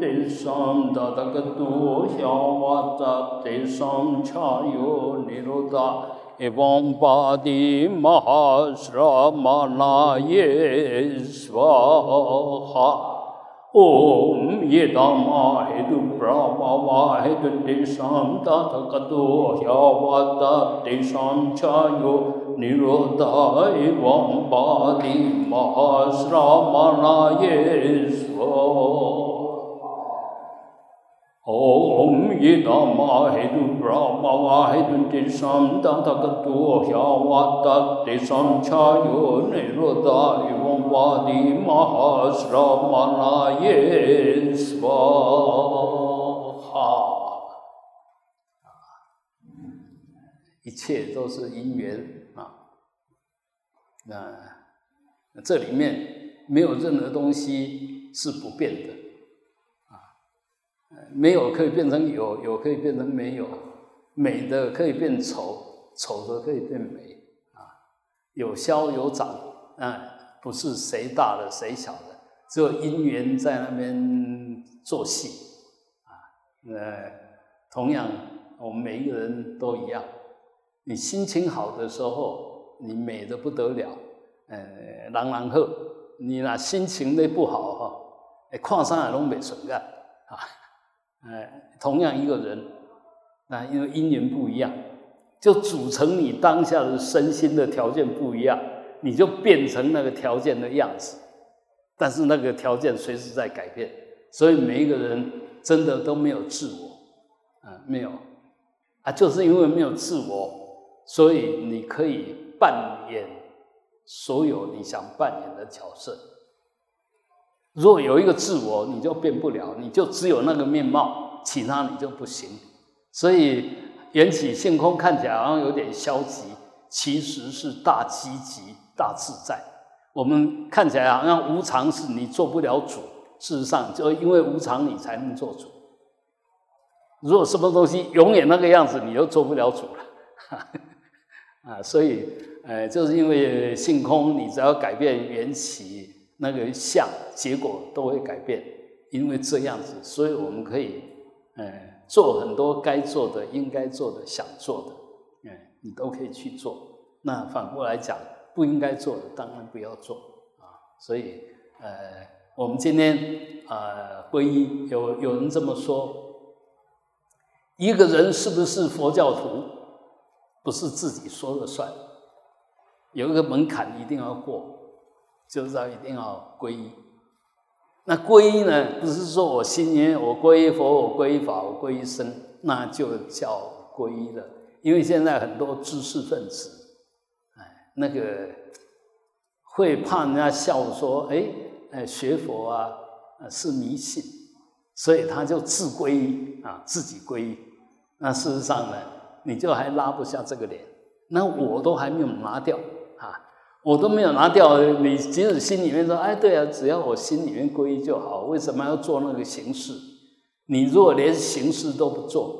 तेषां ददगतो ह्यावाचा तेषां छायो निरोधा एवं वादि महाश्रमणाये स्वाहा ॐ येदामाहेतुप्रामावाहेतु तेषां तथ कतो ह्यावादा तेषां छायो निरोधायं पादि महाश्रामणाय ॐ येदामाहेतु प्रामावाहेतु तेषां तथ कतो ह्यावादा तेषां छायो निरोधायव 我的妈妈，啊，一切都是因缘啊。那这里面没有任何东西是不变的啊。没有可以变成有，有可以变成没有。美的可以变丑，丑的可以变美啊。有消有长，啊。不是谁大的谁小的，只有因缘在那边做戏，啊，呃，同样我们每一个人都一样，你心情好的时候，你美的不得了，呃，朗朗赫，你那心情的不好哈，哎，矿山也拢没存干，啊。呃，同样一个人，那因为因缘不一样，就组成你当下的身心的条件不一样，你就变成那个条件的样子。但是那个条件随时在改变，所以每一个人真的都没有自我，啊，没有，啊，就是因为没有自我，所以你可以扮演所有你想扮演的角色。若有一个自我，你就变不了，你就只有那个面貌，其他你就不行。所以缘起性空看起来好像有点消极，其实是大积极、大自在。我们看起来好像无常是你做不了主，事实上就因为无常你才能做主。如果什么东西永远那个样子，你就做不了主了。啊，所以，呃，就是因为性空，你只要改变缘起。那个相结果都会改变，因为这样子，所以我们可以，呃，做很多该做的、应该做的、想做的，哎，你都可以去做。那反过来讲，不应该做的，当然不要做啊。所以，呃，我们今天啊，皈依有有人这么说：一个人是不是佛教徒，不是自己说了算，有一个门槛一定要过。就是要一定要皈依。那皈依呢，不是说我心念我皈依佛，我皈依法，我皈依僧，那就叫皈依了。因为现在很多知识分子，那个会怕人家笑说，哎，哎，学佛啊，是迷信，所以他就自皈依啊，自己皈依。那事实上呢，你就还拉不下这个脸。那我都还没有拿掉啊。我都没有拿掉，你即使心里面说，哎，对啊，只要我心里面皈依就好，为什么要做那个形式？你如果连形式都不做，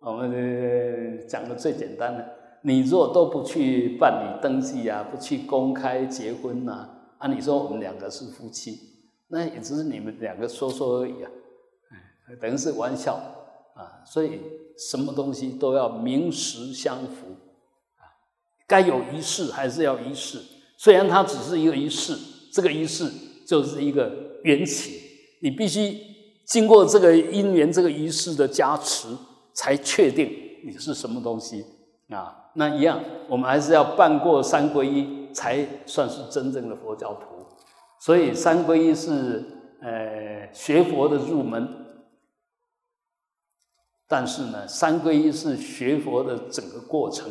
我们讲的最简单的，你若都不去办理登记啊，不去公开结婚呐，啊，你说我们两个是夫妻，那也只是你们两个说说而已啊，等于是玩笑啊，所以什么东西都要名实相符啊，该有仪式还是要仪式。虽然它只是一个仪式，这个仪式就是一个缘起，你必须经过这个因缘、这个仪式的加持，才确定你是什么东西啊。那一样，我们还是要办过三皈依，才算是真正的佛教徒。所以三皈依是呃学佛的入门，但是呢，三皈依是学佛的整个过程。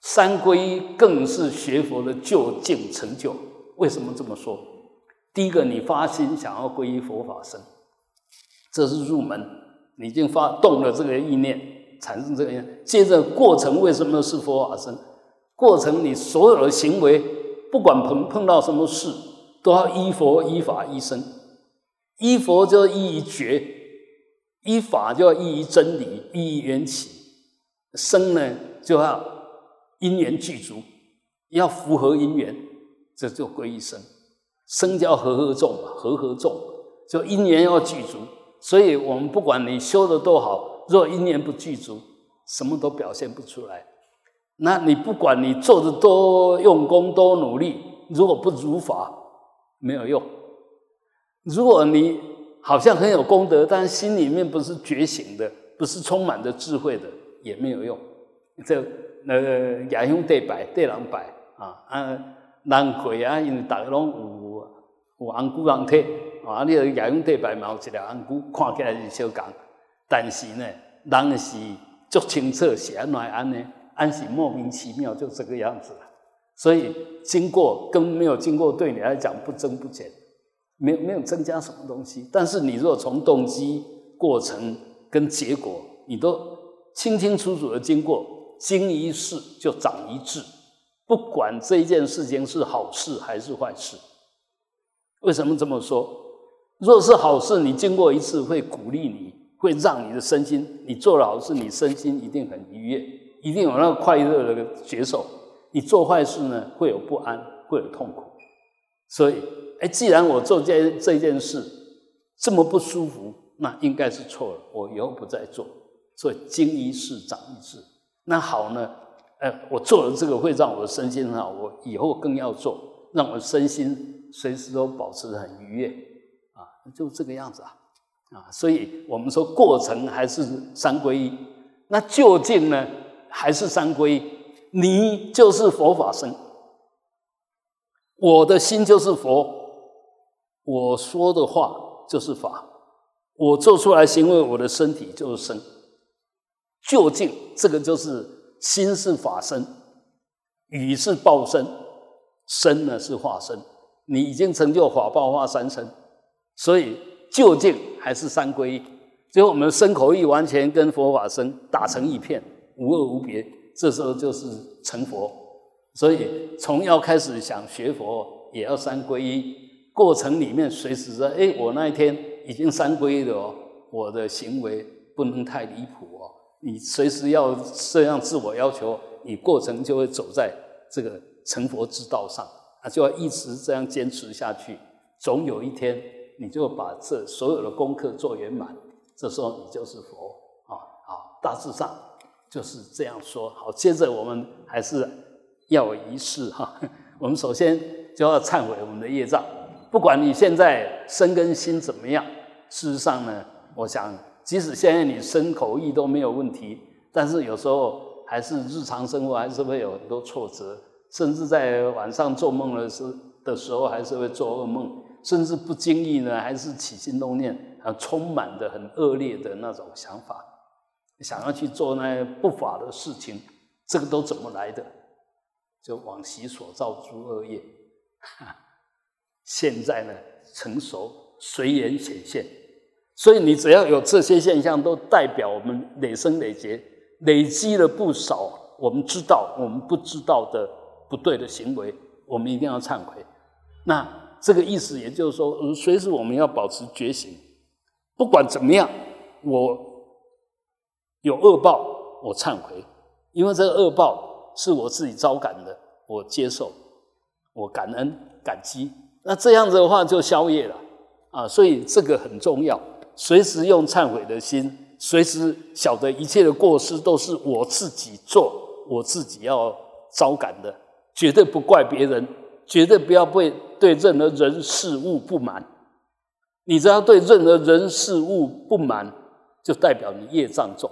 三皈依更是学佛的究竟成就。为什么这么说？第一个，你发心想要皈依佛法僧，这是入门，你已经发动了这个意念，产生这个念。接着过程为什么是佛法生？过程你所有的行为，不管碰碰到什么事，都要依佛、依法、依僧。依佛就依于觉，依法就要依于真理，依于缘起。生呢就要。因缘具足，要符合因缘，这就归一生。生叫和合众，和合众就因缘要具足。所以我们不管你修的多好，若因缘不具足，什么都表现不出来。那你不管你做的多用功多努力，如果不如法，没有用。如果你好像很有功德，但心里面不是觉醒的，不是充满着智慧的，也没有用。这呃，亚兄对白对人白啊啊，人贵啊，因为大家拢有有红姑人体啊，你亚兄对白嘛有一条安姑，看起来是小讲，但是呢，人是足清澈，是安怎安呢？安是莫名其妙就这个样子了。所以经过跟没有经过，对你来讲不增不减。没有没有增加什么东西，但是你若从动机、过程跟结果，你都清清楚楚的经过，经一事就长一智。不管这一件事情是好事还是坏事，为什么这么说？若是好事，你经过一次会鼓励你，会让你的身心，你做了好事，你身心一定很愉悦，一定有那个快乐的觉受。你做坏事呢，会有不安，会有痛苦，所以。哎，既然我做这这件事这么不舒服，那应该是错了。我以后不再做。所以经一事长一智。那好呢？哎，我做了这个会让我的身心很好，我以后更要做，让我身心随时都保持很愉悦啊，就这个样子啊啊。所以我们说过程还是三归一，那究竟呢还是三归一？你就是佛法身，我的心就是佛。我说的话就是法，我做出来行为，我的身体就是身。究竟这个就是心是法身，语是报身，身呢是化身。你已经成就法报化三身，所以究竟还是三皈依。最后我们身口意完全跟佛法身打成一片，无二无别。这时候就是成佛。所以从要开始想学佛，也要三皈依。过程里面随时说，哎，我那一天已经三皈依了哦，我的行为不能太离谱哦。你随时要这样自我要求，你过程就会走在这个成佛之道上啊，就要一直这样坚持下去。总有一天，你就把这所有的功课做圆满，这时候你就是佛啊啊！大致上就是这样说。好，接着我们还是要仪式哈。我们首先就要忏悔我们的业障。不管你现在身跟心怎么样，事实上呢，我想，即使现在你身口意都没有问题，但是有时候还是日常生活还是会有很多挫折，甚至在晚上做梦的时的时候还是会做噩梦，甚至不经意呢还是起心动念，啊，充满的很恶劣的那种想法，想要去做那些不法的事情，这个都怎么来的？就往昔所造诸恶业。现在呢，成熟随缘显现，所以你只要有这些现象，都代表我们累生累劫累积了不少我们知道、我们不知道的不对的行为，我们一定要忏悔。那这个意思也就是说，随时我们要保持觉醒，不管怎么样，我有恶报，我忏悔，因为这个恶报是我自己招感的，我接受，我感恩感激。那这样子的话就消业了啊，所以这个很重要。随时用忏悔的心，随时晓得一切的过失都是我自己做，我自己要招感的，绝对不怪别人，绝对不要被对任何人事物不满。你只要对任何人事物不满，就代表你业障重。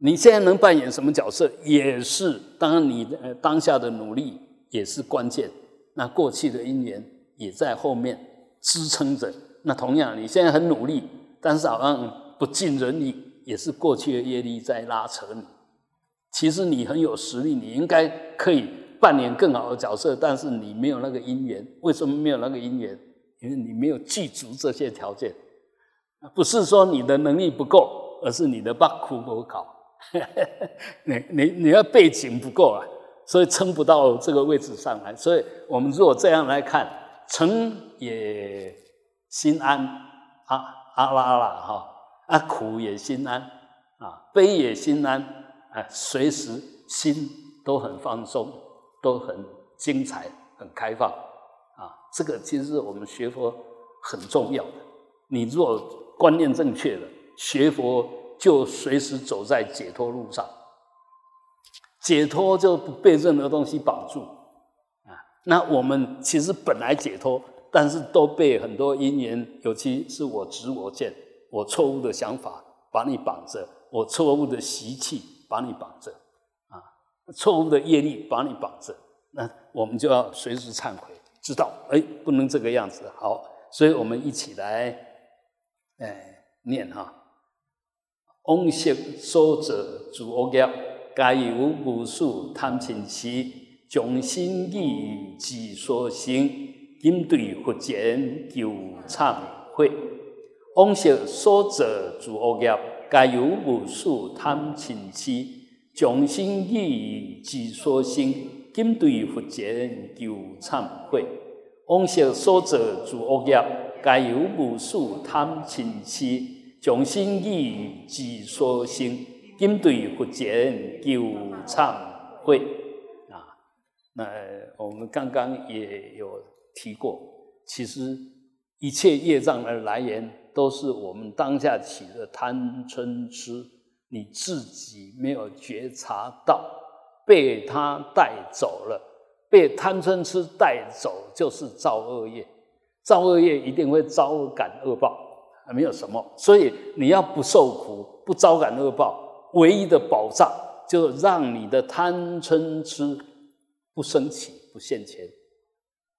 你现在能扮演什么角色，也是当然你当下的努力也是关键。那过去的因缘也在后面支撑着。那同样，你现在很努力，但是好像不尽人意，也是过去的业力在拉扯你。其实你很有实力，你应该可以扮演更好的角色，但是你没有那个因缘。为什么没有那个因缘？因为你没有具足这些条件。不是说你的能力不够，而是你的把苦不考。你你你的背景不够啊。所以撑不到这个位置上来，所以我们如果这样来看，成也心安，啊阿拉啦哈，啊苦也心安，啊悲也心安，啊随时心都很放松，都很精彩、很开放啊。这个其实是我们学佛很重要的。你若观念正确了，学佛就随时走在解脱路上。解脱就不被任何东西绑住啊。那我们其实本来解脱，但是都被很多因缘，尤其是我执我见、我错误的想法把你绑着，我错误的习气把你绑着，错误的业力把你绑着。那我们就要随时忏悔，知道哎，不能这个样子。好，所以我们一起来哎念哈，嗡悉说者诸恶业。该有无数贪嗔痴，将心意之所行，今对佛前求忏悔。往昔所者诸恶业，该有无数贪嗔痴，将心意之所行，应对佛前求忏悔。往昔所作诸恶业，皆由无数贪嗔痴，将心意之所行。应对佛前求忏悔啊！那我们刚刚也有提过，其实一切业障的来源都是我们当下起的贪嗔痴，你自己没有觉察到，被他带走了，被贪嗔痴带走就是造恶业，造恶业一定会招感恶报，没有什么，所以你要不受苦，不招感恶报。唯一的保障，就让你的贪嗔痴不升起、不现前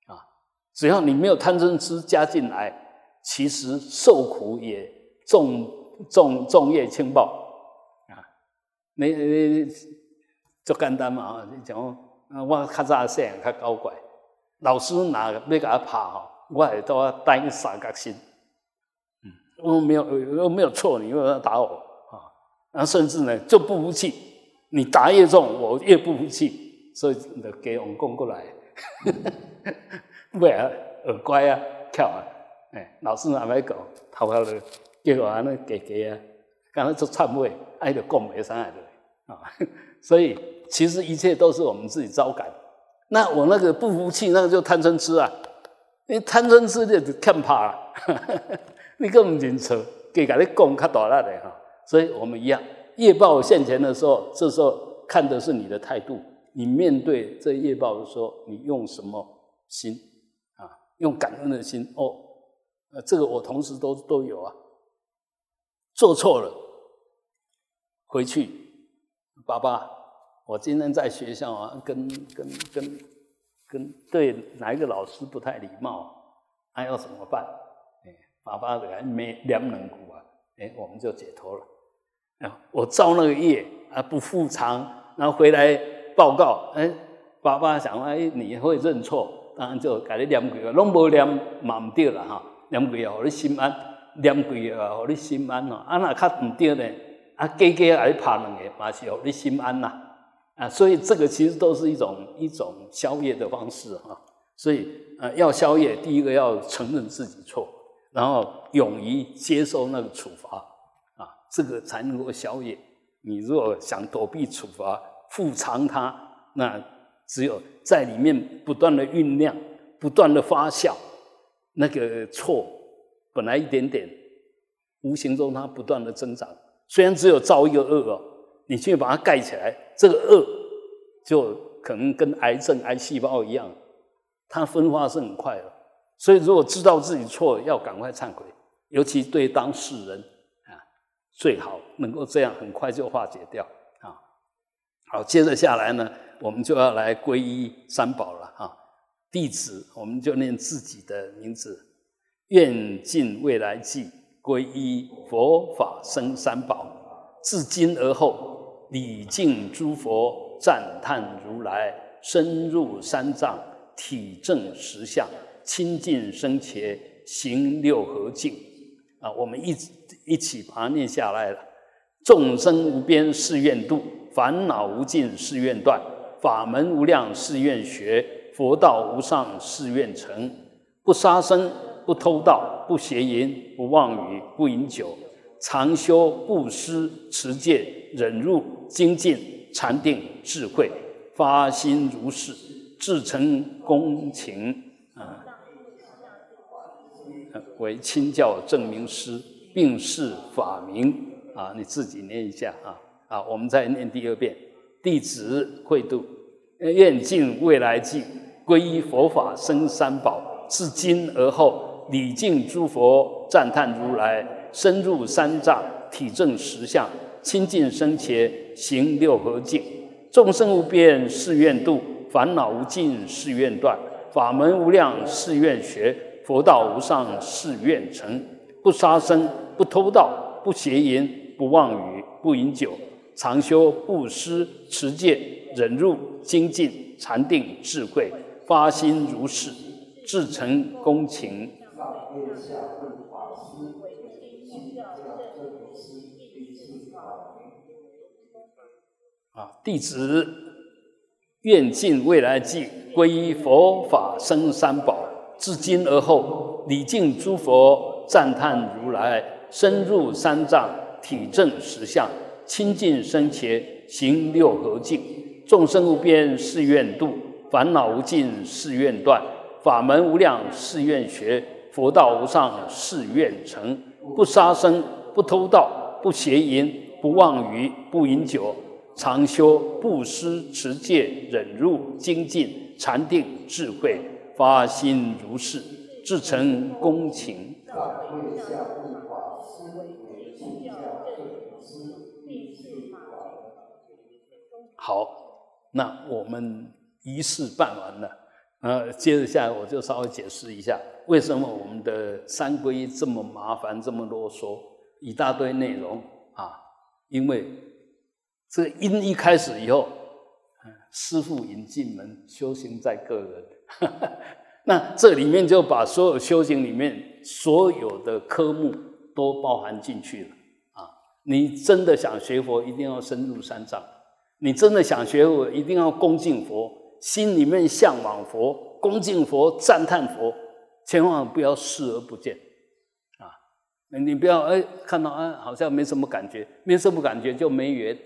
啊！只要你没有贪嗔痴加进来，其实受苦也重重重业轻报！你你就简单嘛啊！你讲我较早细较搞怪，老师哪要给他拍哈，我会都要担三角心。嗯，我没有我没有错，你为什么要打我？啊？那甚至呢，就不服气，你打越重，我越不服气，所以就给我们供过来，喂啊，耳乖啊，跳啊，哎，老师阿咪讲，头发了，结果安尼给给啊，刚才做忏悔，爱就供没上来的啊，所以其实一切都是我们自己招感。那我那个不服气，那个就贪嗔痴啊，你贪嗔痴就看怕了，你根本认错，给甲你供较大力的哈。所以我们一样，业报现前的时候，这时候看的是你的态度。你面对这业报的时候，你用什么心啊？用感恩的心哦。呃，这个我同时都都有啊。做错了，回去，爸爸，我今天在学校啊，跟跟跟跟对哪一个老师不太礼貌，还要怎么办？哎，爸爸来没两两股啊，哎，我们就解脱了。啊，我造那个业啊，不复偿，然后回来报告，哎，爸爸想，哎，你会认错，当然就改你念几个，拢无念嘛唔对了哈，念几个，互你心安，念几个，互你心安哦。啊，那较唔对呢，啊，加加来拍两个，嘛是互你心安呐。啊，所以这个其实都是一种一种消业的方式哈。所以，啊，要消业，第一个要承认自己错，然后勇于接受那个处罚啊。这个才能够消业。你如果想躲避处罚、复偿它，那只有在里面不断的酝酿、不断的发酵，那个错本来一点点，无形中它不断的增长。虽然只有造一个恶哦，你去把它盖起来，这个恶就可能跟癌症、癌细胞一样，它分化是很快的。所以如果知道自己错，要赶快忏悔，尤其对当事人啊。最好能够这样，很快就化解掉啊！好，接着下来呢，我们就要来皈依三宝了啊！弟子，我们就念自己的名字，愿尽未来际皈依佛法僧三宝，自今而后礼敬诸佛，赞叹如来，深入三藏，体证实相，亲近生前，行六合敬啊！我们一。一起把它念下来了。众生无边誓愿度，烦恼无尽誓愿断，法门无量誓愿学，佛道无上誓愿成。不杀生，不偷盗，不邪淫，不妄语，不饮酒，常修布施、持戒、忍辱、精进，禅定智慧，发心如是，至诚恭勤。啊，为亲教证明师，并释法名。啊，你自己念一下啊。啊，我们再念第二遍，弟子会度，愿尽未来际，皈依佛法生三宝，自今而后礼敬诸佛，赞叹如来，深入三藏，体证实相。清净生前行六合敬，众生无边誓愿度，烦恼无尽誓愿断，法门无量誓愿学，佛道无上誓愿成。不杀生，不偷盗，不邪淫，不妄语，不饮酒，常修布施、持戒、忍辱、精进、禅定、智慧，发心如是，至诚恭勤。啊！弟子愿尽未来际，皈依佛法生三宝，至今而后礼敬诸佛，赞叹如来，深入三藏，体证实相，清净生前行六合敬。众生无边誓愿度，烦恼无尽誓愿断，法门无量誓愿学，佛道无上誓愿成。不杀生，不偷盗，不邪淫，不妄语，不饮酒。常修布施、持戒、忍辱、精进、禅定、智慧，发心如是，至诚恭勤。好，那我们仪式办完了，呃，接着下来我就稍微解释一下，为什么我们的三皈依这么麻烦、这么啰嗦，一大堆内容啊？因为。这个因一开始以后，师傅引进门，修行在个人。那这里面就把所有修行里面所有的科目都包含进去了啊！你真的想学佛，一定要深入三藏；你真的想学佛，一定要恭敬佛，心里面向往佛，恭敬佛，赞叹佛，千万不要视而不见啊！你不要哎，看到啊，好像没什么感觉，没什么感觉就没缘。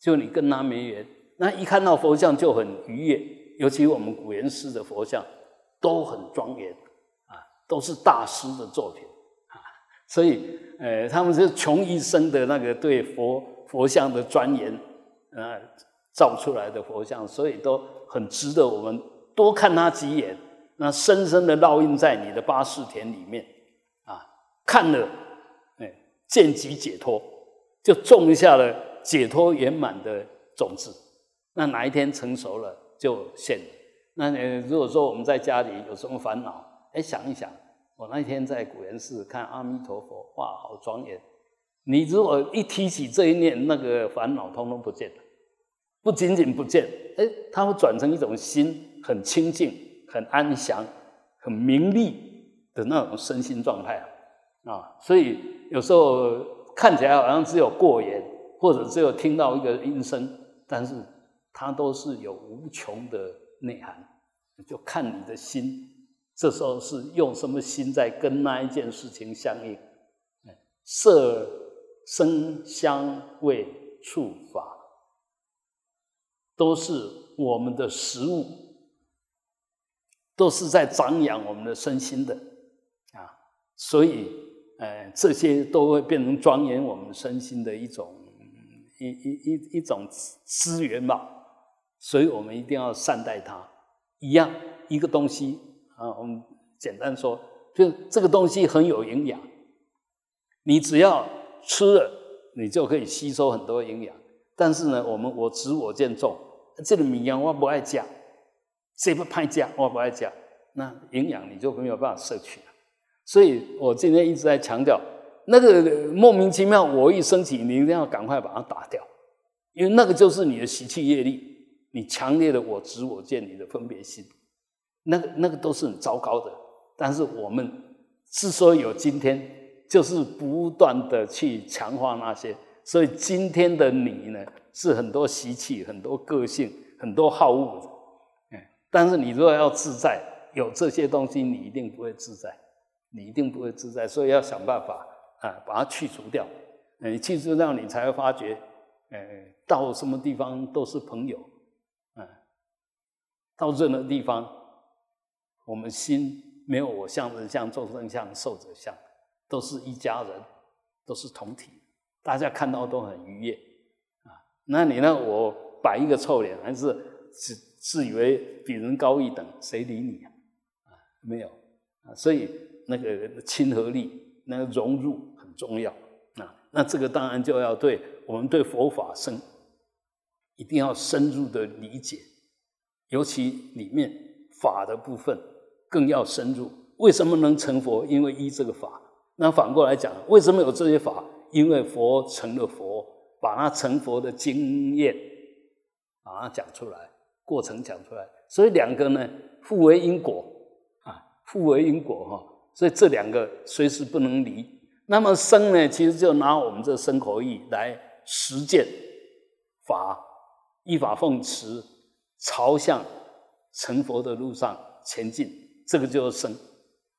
就你跟他没缘，那一看到佛像就很愉悦，尤其我们古岩寺的佛像都很庄严啊，都是大师的作品啊，所以呃，他们是穷一生的那个对佛佛像的钻研啊，造出来的佛像，所以都很值得我们多看他几眼，那深深的烙印在你的八世田里面啊，看了哎，见即解脱，就种下了。解脱圆满的种子，那哪一天成熟了就现。那你如果说我们在家里有什么烦恼，哎，想一想，我那天在古岩寺看阿弥陀佛，哇，好庄严。你如果一提起这一念，那个烦恼通通不见了，不仅仅不见，哎，它会转成一种心很清净、很安详、很明利的那种身心状态啊。啊，所以有时候看起来好像只有过眼。或者只有听到一个音声，但是它都是有无穷的内涵，就看你的心，这时候是用什么心在跟那一件事情相应？色、声、香、味、触、法，都是我们的食物，都是在长养我们的身心的啊，所以，呃，这些都会变成庄严我们身心的一种。一一一一种资源嘛，所以我们一定要善待它。一样一个东西啊，我们简单说，就这个东西很有营养，你只要吃了，你就可以吸收很多营养。但是呢，我们我执我见重，这个米养我不爱加，这不派加我不爱加，那营养你就没有办法摄取了。所以我今天一直在强调。那个莫名其妙，我一升起，你一定要赶快把它打掉，因为那个就是你的习气业力，你强烈的我执我见，你的分别心，那个那个都是很糟糕的。但是我们之所以有今天，就是不断的去强化那些，所以今天的你呢，是很多习气、很多个性、很多好恶的。但是你如果要自在，有这些东西，你一定不会自在，你一定不会自在，所以要想办法。啊，把它去除掉，你去除掉，你才会发觉，哎，到什么地方都是朋友，嗯，到任何地方，我们心没有我相、人相、众生相、寿者相，都是一家人，都是同体，大家看到都很愉悦。那你呢？我摆一个臭脸，还是自自以为比人高一等，谁理你啊？没有啊，所以那个亲和力、那个融入很重要啊。那这个当然就要对我们对佛法深，一定要深入的理解，尤其里面法的部分更要深入。为什么能成佛？因为依这个法。那反过来讲，为什么有这些法？因为佛成了佛，把他成佛的经验把它讲出来，过程讲出来。所以两个呢，互为因果啊，互为因果哈。所以这两个随时不能离。那么生呢，其实就拿我们这生口意来实践法，依法奉持，朝向成佛的路上前进，这个就是生，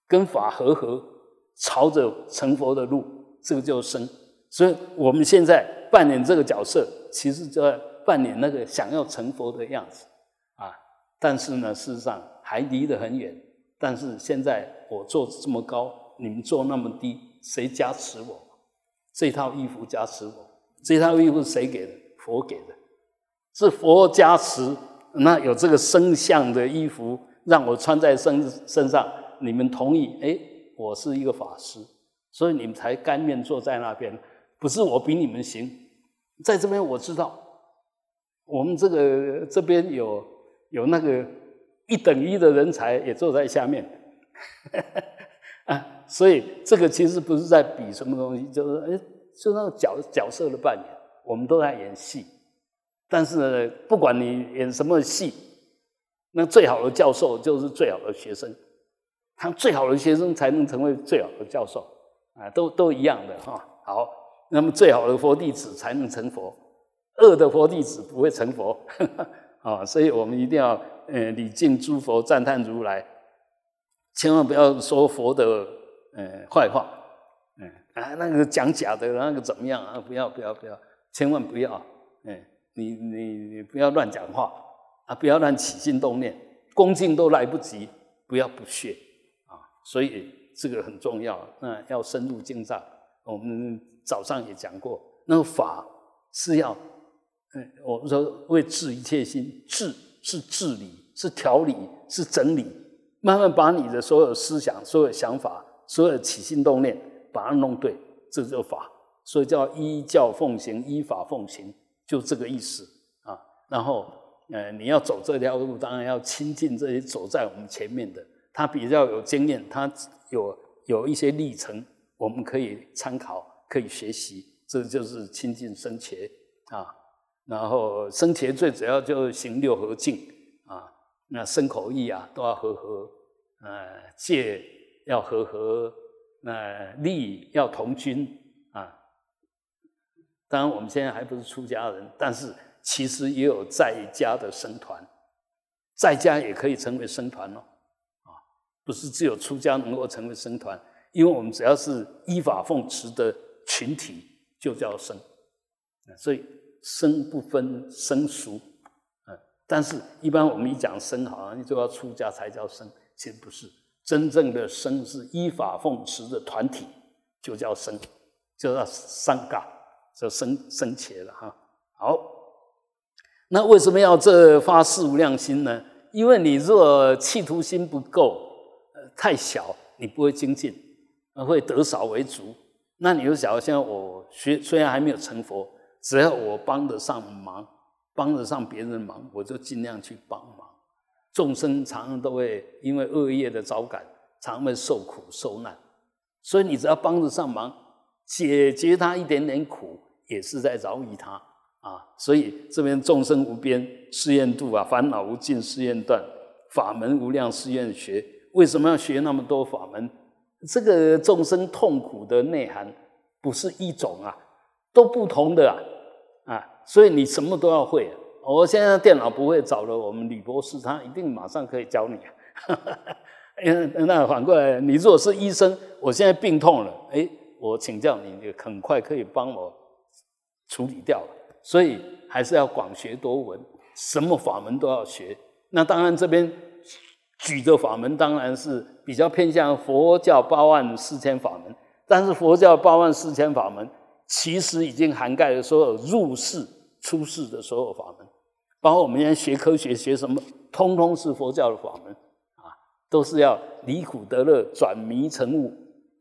跟法合合，朝着成佛的路，这个就是生。所以我们现在扮演这个角色，其实就在扮演那个想要成佛的样子啊。但是呢，事实上还离得很远。但是现在我做这么高，你们做那么低。谁加持我？这套衣服加持我。这套衣服谁给的？佛给的。是佛加持，那有这个身相的衣服让我穿在身身上，你们同意？哎，我是一个法师，所以你们才甘愿坐在那边。不是我比你们行，在这边我知道，我们这个这边有有那个一等一的人才也坐在下面。啊。所以这个其实不是在比什么东西，就是哎，就那个角角色的扮演，我们都在演戏。但是呢，不管你演什么戏，那最好的教授就是最好的学生，他最好的学生才能成为最好的教授啊，都都一样的哈。好，那么最好的佛弟子才能成佛，恶的佛弟子不会成佛啊。所以我们一定要呃礼敬诸佛，赞叹如来，千万不要说佛的。嗯，坏话，嗯啊，那个讲假的，那个怎么样啊？不要不要不要，千万不要，嗯，你你你不要乱讲话啊，不要乱起心动念，恭敬都来不及，不要不屑啊，所以这个很重要，那要深入经藏。我们早上也讲过，那个法是要，嗯，我们说为治一切心，治是治理，是调理，是整理，慢慢把你的所有思想、所有想法。所有起心动念，把它弄对，这就法，所以叫依教奉行，依法奉行，就这个意思啊。然后，呃，你要走这条路，当然要亲近这些走在我们前面的，他比较有经验，他有有一些历程，我们可以参考，可以学习。这就是亲近生前啊。然后生前最主要就行六合敬啊，那身口意啊都要和合，呃，戒。要和和，那利要同君啊。当然，我们现在还不是出家人，但是其实也有在家的僧团，在家也可以成为僧团哦。啊，不是只有出家能够成为僧团，因为我们只要是依法奉持的群体，就叫生。所以生不分生俗，嗯，但是一般我们一讲生，好像就要出家才叫生，其实不是。真正的生是依法奉持的团体，就叫生，就叫三嘎，叫僧僧伽了哈。好，那为什么要这发四无量心呢？因为你若企图心不够，呃，太小，你不会精进，会得少为足。那你就想，现在我学虽然还没有成佛，只要我帮得上忙，帮得上别人忙，我就尽量去帮忙。众生常常都会因为恶业的招感，常会受苦受难，所以你只要帮得上忙，解决他一点点苦，也是在饶益他啊。所以这边众生无边誓愿度啊，烦恼无尽誓愿断，法门无量誓愿学。为什么要学那么多法门？这个众生痛苦的内涵不是一种啊，都不同的啊啊，所以你什么都要会。我现在电脑不会，找了我们吕博士，他一定马上可以教你。那反过来，你如果是医生，我现在病痛了，哎，我请教你，你很快可以帮我处理掉了。所以还是要广学多闻，什么法门都要学。那当然这边举的法门当然是比较偏向佛教八万四千法门，但是佛教八万四千法门其实已经涵盖了所有入世、出世的所有法门，包括我们现在学科学学什么，通通是佛教的法门啊，都是要离苦得乐，转迷成悟，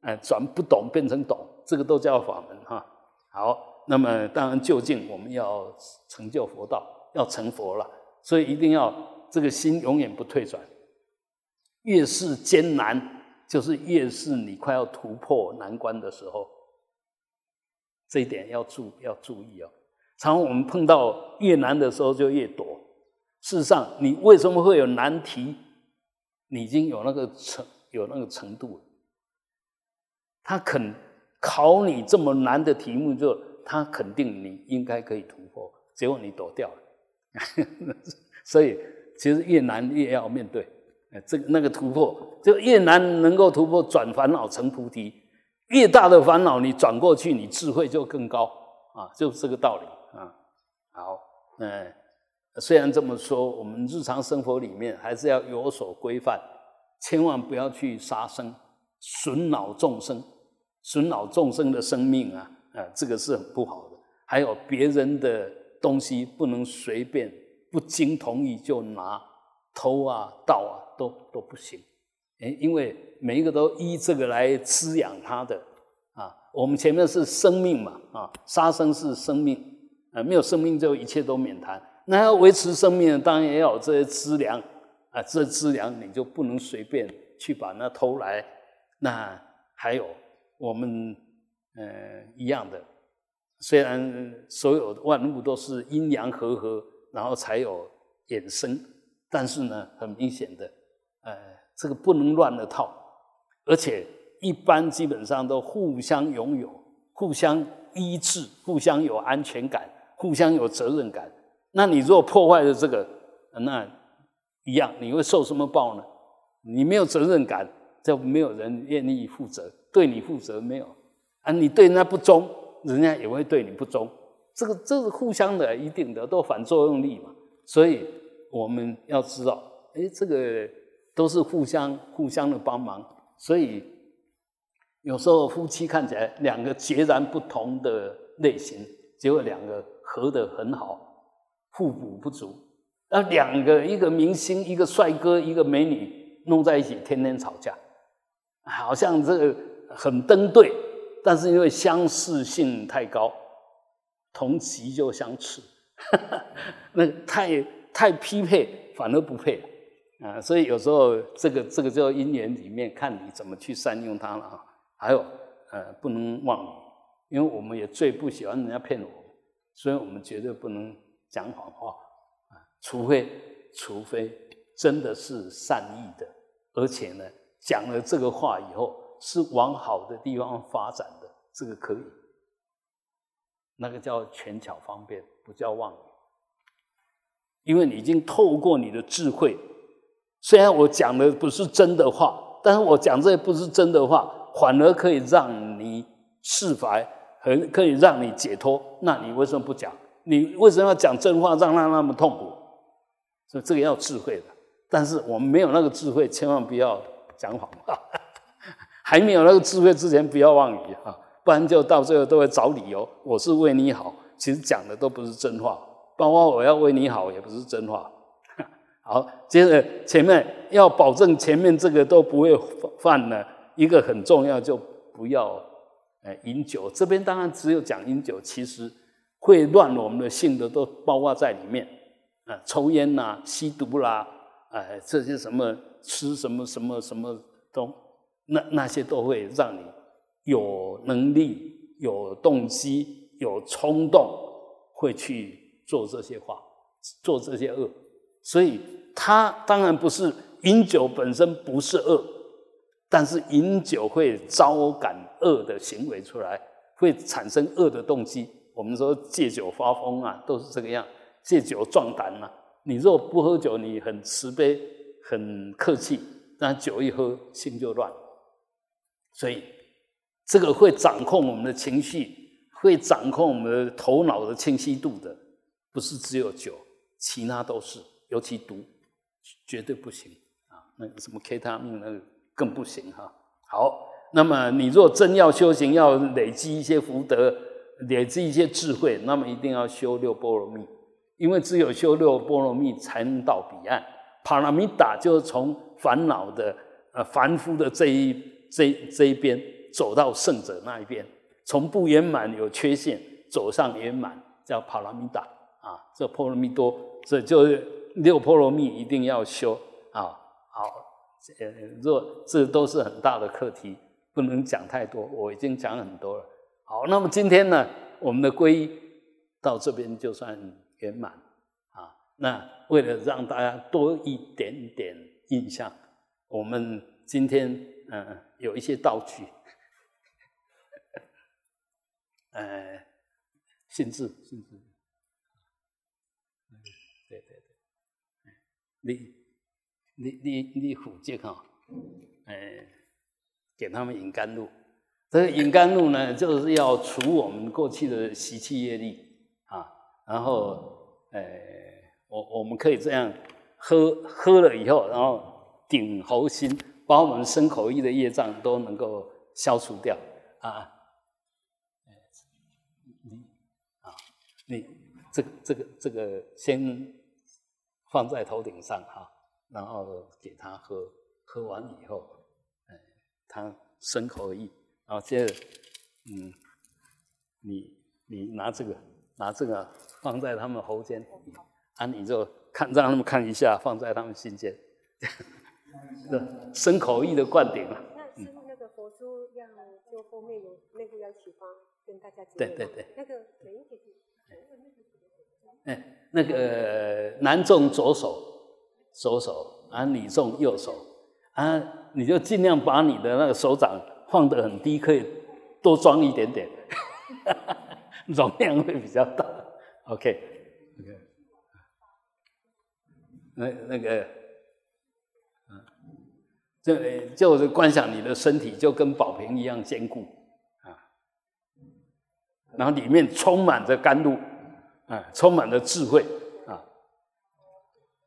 哎，转不懂变成懂，这个都叫法门哈。好。那么当然，就近我们要成就佛道，要成佛了，所以一定要这个心永远不退转。越是艰难，就是越是你快要突破难关的时候，这一点要注要注意哦。常我们碰到越难的时候就越躲。事实上，你为什么会有难题？你已经有那个程有那个程度了。他肯考你这么难的题目就。他肯定你应该可以突破，结果你躲掉了，所以其实越难越要面对。哎，这个那个突破就越难能够突破，转烦恼成菩提。越大的烦恼你转过去，你智慧就更高啊，就是这个道理啊。好，嗯，虽然这么说，我们日常生活里面还是要有所规范，千万不要去杀生，损恼众生，损恼众生的生命啊。啊，这个是很不好的。还有别人的东西不能随便不经同意就拿，偷啊、盗啊都都不行。哎，因为每一个都依这个来滋养他的啊。我们前面是生命嘛，啊，杀生是生命，啊，没有生命就一切都免谈。那要维持生命，当然也要有这些资粮啊，这资粮你就不能随便去把那偷来。那还有我们。呃，一样的，虽然所有的万物都是阴阳和合，然后才有衍生，但是呢，很明显的，呃，这个不能乱了套，而且一般基本上都互相拥有、互相依治、互相有安全感、互相有责任感。那你如果破坏了这个，那一样，你会受什么报呢？你没有责任感，就没有人愿意负责，对你负责没有。啊，你对人家不忠，人家也会对你不忠。这个这是互相的，一定的都反作用力嘛。所以我们要知道，哎，这个都是互相互相的帮忙。所以有时候夫妻看起来两个截然不同的类型，结果两个合得很好，互补不足。那两个一个明星，一个帅哥，一个美女弄在一起，天天吵架，好像这个很登对。但是因为相似性太高，同级就相斥，那太太匹配反而不配啊！所以有时候这个这个叫因缘里面看你怎么去善用它了啊。还有呃，不能妄语，因为我们也最不喜欢人家骗我，所以我们绝对不能讲谎话啊，除非除非真的是善意的，而且呢讲了这个话以后。是往好的地方发展的，这个可以。那个叫权巧方便，不叫妄语。因为你已经透过你的智慧，虽然我讲的不是真的话，但是我讲这不是真的话，反而可以让你释怀，很可以让你解脱。那你为什么不讲？你为什么要讲真话，让他那么痛苦？所以这个要智慧的。但是我们没有那个智慧，千万不要讲谎话。还没有那个智慧之前，不要妄语啊，不然就到最后都会找理由。我是为你好，其实讲的都不是真话，包括我要为你好也不是真话。好，接着前面要保证前面这个都不会犯呢，一个很重要就不要呃饮酒。这边当然只有讲饮酒，其实会乱我们的性的都包括在里面啊，抽烟呐、吸毒啦，哎，这些什么吃什么什么什么都。那那些都会让你有能力、有动机、有冲动，会去做这些话、做这些恶。所以，他当然不是饮酒本身不是恶，但是饮酒会招感恶的行为出来，会产生恶的动机。我们说借酒发疯啊，都是这个样。借酒壮胆啊，你若不喝酒，你很慈悲、很客气，但酒一喝，心就乱。所以，这个会掌控我们的情绪，会掌控我们的头脑的清晰度的，不是只有酒，其他都是，尤其毒，绝对不行啊！那个什么 K 他命那个更不行哈。好，那么你若真要修行，要累积一些福德，累积一些智慧，那么一定要修六波罗蜜，因为只有修六波罗蜜，才能到彼岸。帕拉米达就是从烦恼的呃凡夫的这一这这一边走到圣者那一边。从不圆满有缺陷走上圆满，叫帕拉米达啊，这波罗蜜多，这就是六波罗蜜一定要修啊。好，呃，若这都是很大的课题，不能讲太多，我已经讲很多了。好，那么今天呢，我们的皈依到这边就算圆满啊。那为了让大家多一点点印象，我们今天嗯有一些道具。呃，心智，心智，对对对，你你你你虎节哈，哎，给他们引甘露。这个引甘露呢，就是要除我们过去的习气业力啊。然后，哎，我我们可以这样喝喝了以后，然后顶喉心，把我们身口意的业障都能够消除掉啊。你这个这个这个先放在头顶上哈，然后给他喝，喝完以后，哎，他身口意，然后接着，嗯，你你拿这个拿这个放在他们喉间，啊，你就看让他们看一下，放在他们心间，这深口意的灌顶了。那是那个佛珠要就后面有那个要启发跟大家对对对，那个每一个。哎，那个男众左手，左手啊，女众右手啊，你就尽量把你的那个手掌放得很低，可以多装一点点，容量会比较大。OK，OK，那那个，嗯，就就是观想你的身体就跟宝瓶一样坚固啊，然后里面充满着甘露。啊，充满了智慧啊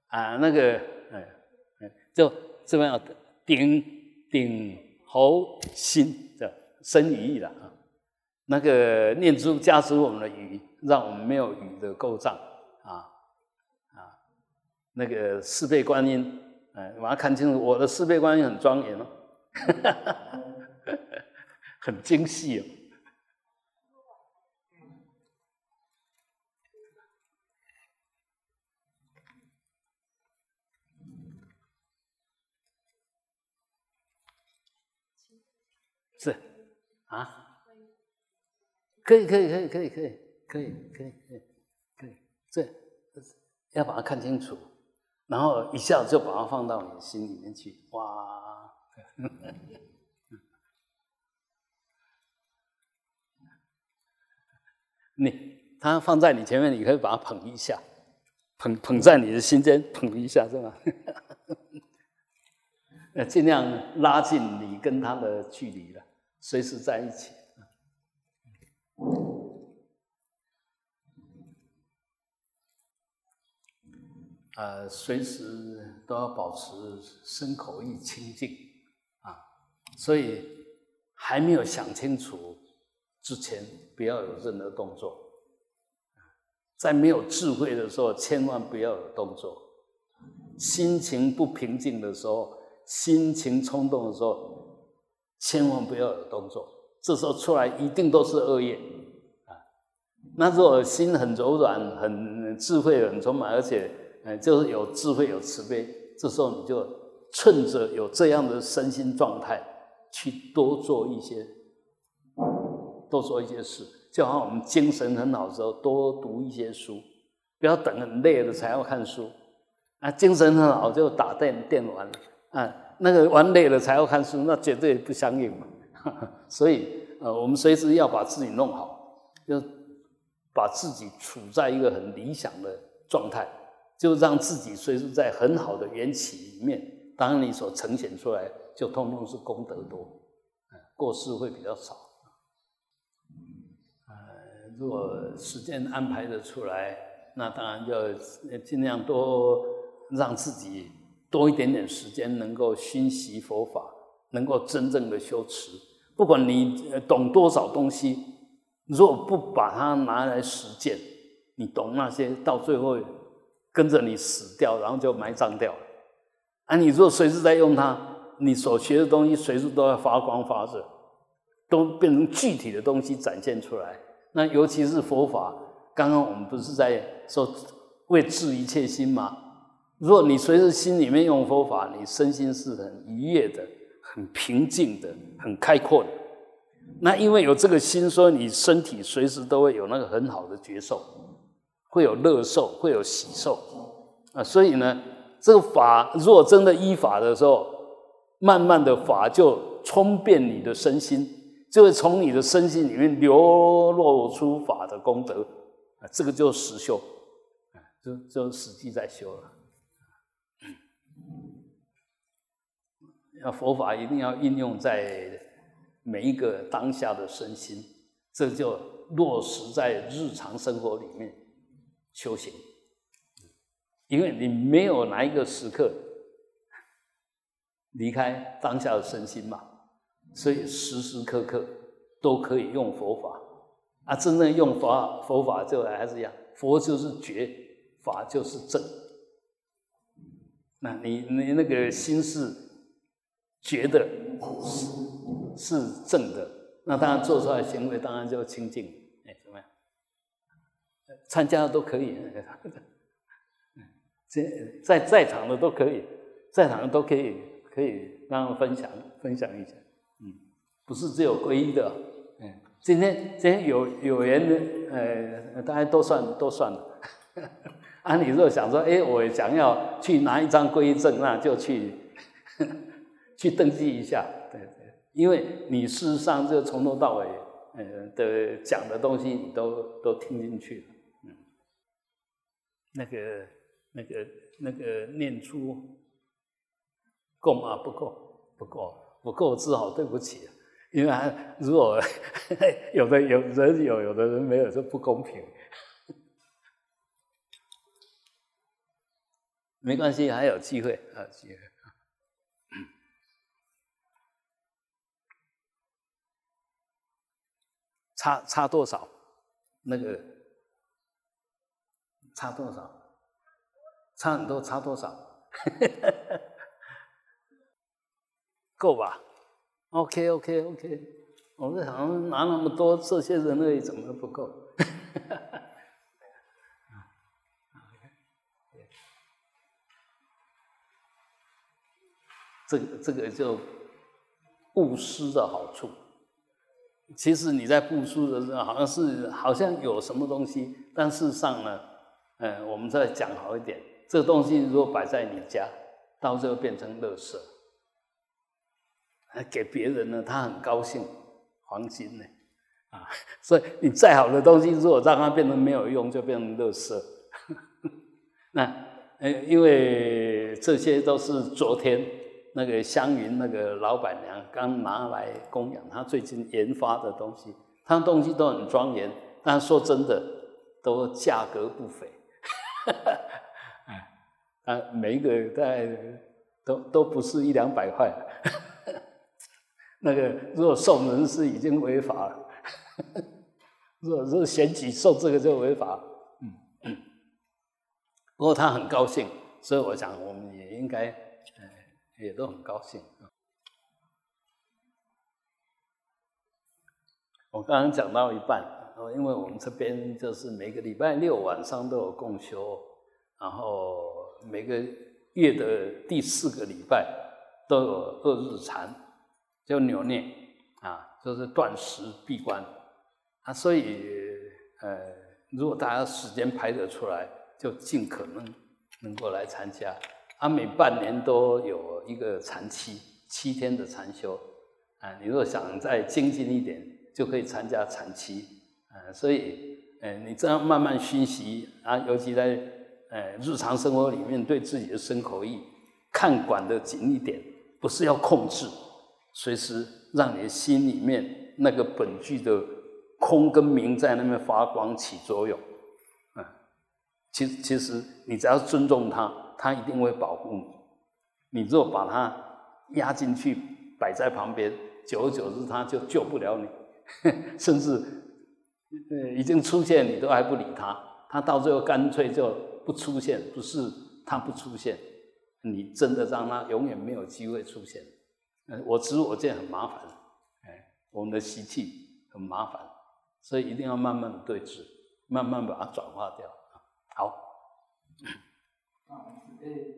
啊，那个，哎哎，就这么样顶顶喉心的生语了啊。那个念珠加持我们的语，让我们没有语的构障啊啊。那个四倍观音，哎，我要看清楚，我的四倍观音很庄严哦，很精细哦。是啊，可以可以可以可以可以可以可以可以可以，这要把它看清楚，然后一下子就把它放到你的心里面去，哇！你他放在你前面，你可以把它捧一下，捧捧在你的心间，捧一下是吧？呃，尽量拉近你跟他的距离了。随时在一起，呃，随时都要保持身口意清净啊。所以还没有想清楚之前，不要有任何动作。在没有智慧的时候，千万不要有动作。心情不平静的时候，心情冲动的时候。千万不要有动作，这时候出来一定都是恶业啊。那如果心很柔软、很智慧、很充满，而且呃，就是有智慧、有慈悲，这时候你就趁着有这样的身心状态，去多做一些，多做一些事。就好像我们精神很好的时候，多读一些书，不要等很累了才要看书啊。精神很好就打电电玩啊。那个玩累了才要看书，那绝对不相应嘛。所以，呃，我们随时要把自己弄好，就把自己处在一个很理想的状态，就让自己随时在很好的缘起里面。当然，你所呈现出来就通通是功德多，过失会比较少。呃，如果时间安排的出来，那当然就尽量多让自己多一点点时间，能够熏习佛法，能够真正的修持。不管你懂多少东西，如果不把它拿来实践，你懂那些，到最后跟着你死掉，然后就埋葬掉了。啊，你如果随时在用它，你所学的东西随时都要发光发热，都变成具体的东西展现出来。那尤其是佛法，刚刚我们不是在说为治一切心吗？如果你随时心里面用佛法，你身心是很愉悦的、很平静的、很开阔的。那因为有这个心，所以你身体随时都会有那个很好的觉受，会有乐受，会有喜受啊。所以呢，这个法如果真的依法的时候，慢慢的法就冲遍你的身心。就会从你的身心里面流露出法的功德，啊，这个就是实修，就就实际在修了。那佛法一定要应用在每一个当下的身心，这就落实在日常生活里面修行。因为你没有哪一个时刻离开当下的身心嘛。所以时时刻刻都可以用佛法啊！真正用法佛法就还是一样，佛就是觉，法就是正。那你你那个心是觉得，是是正的，那当然做出来行为当然就清净。哎，怎么样？参加的都可以，这在在场的都可以，在场的都可以可以让他分享分享一下。嗯不是只有皈依的，嗯，今天今天有有缘的，呃，大家都算都算了。啊，你若想说，哎，我想要去拿一张皈依证，那就去去登记一下，对对，因为你事实上就从头到尾，呃的讲的东西你都都听进去了，嗯，那个那个那个念出够吗？不够，不够，不够，只好对不起。因为如果 有的有人有，有的人没有，就不公平。没关系，还有机会，还有机会。差差多少？那个差多少？差很多，差多少？够吧？OK OK OK，我在想拿那么多这些人类怎么不够？这个这个就布施的好处。其实你在布施的时候，好像是好像有什么东西，但事实上呢，嗯，我们再讲好一点，这个东西如果摆在你家，到最后变成垃圾。给别人呢，他很高兴，黄金呢，啊，所以你再好的东西，如果让它变成没有用，就变成垃圾。那，呃，因为这些都是昨天那个湘云那个老板娘刚拿来供养，她最近研发的东西，她东西都很庄严，但说真的，都价格不菲。啊，每一个大概都都不是一两百块。那个如果送人是已经违法了，如果是嫌弃送这个就违法。嗯，不过他很高兴，所以我想我们也应该，呃，也都很高兴。我刚刚讲到一半，因为我们这边就是每个礼拜六晚上都有共修，然后每个月的第四个礼拜都有二日禅。就扭念啊，就是断食闭关啊，所以呃，如果大家时间排得出来，就尽可能能够来参加。啊，每半年都有一个禅期，七天的禅修啊。你若想再精进一点，就可以参加禅期啊。所以，呃，你这样慢慢熏习啊，尤其在呃日常生活里面，对自己的身口意看管的紧一点，不是要控制。随时让你心里面那个本具的空跟明在那边发光起作用，嗯，其其实你只要尊重他，他一定会保护你。你若把他压进去摆在旁边，久而久之他就救不了你，甚至呃已经出现你都还不理他，他到最后干脆就不出现，不是他不出现，你真的让他永远没有机会出现。我知我见很麻烦，哎，我们的习气很麻烦。所以一定要慢慢对峙，慢慢把它转化掉。好。This.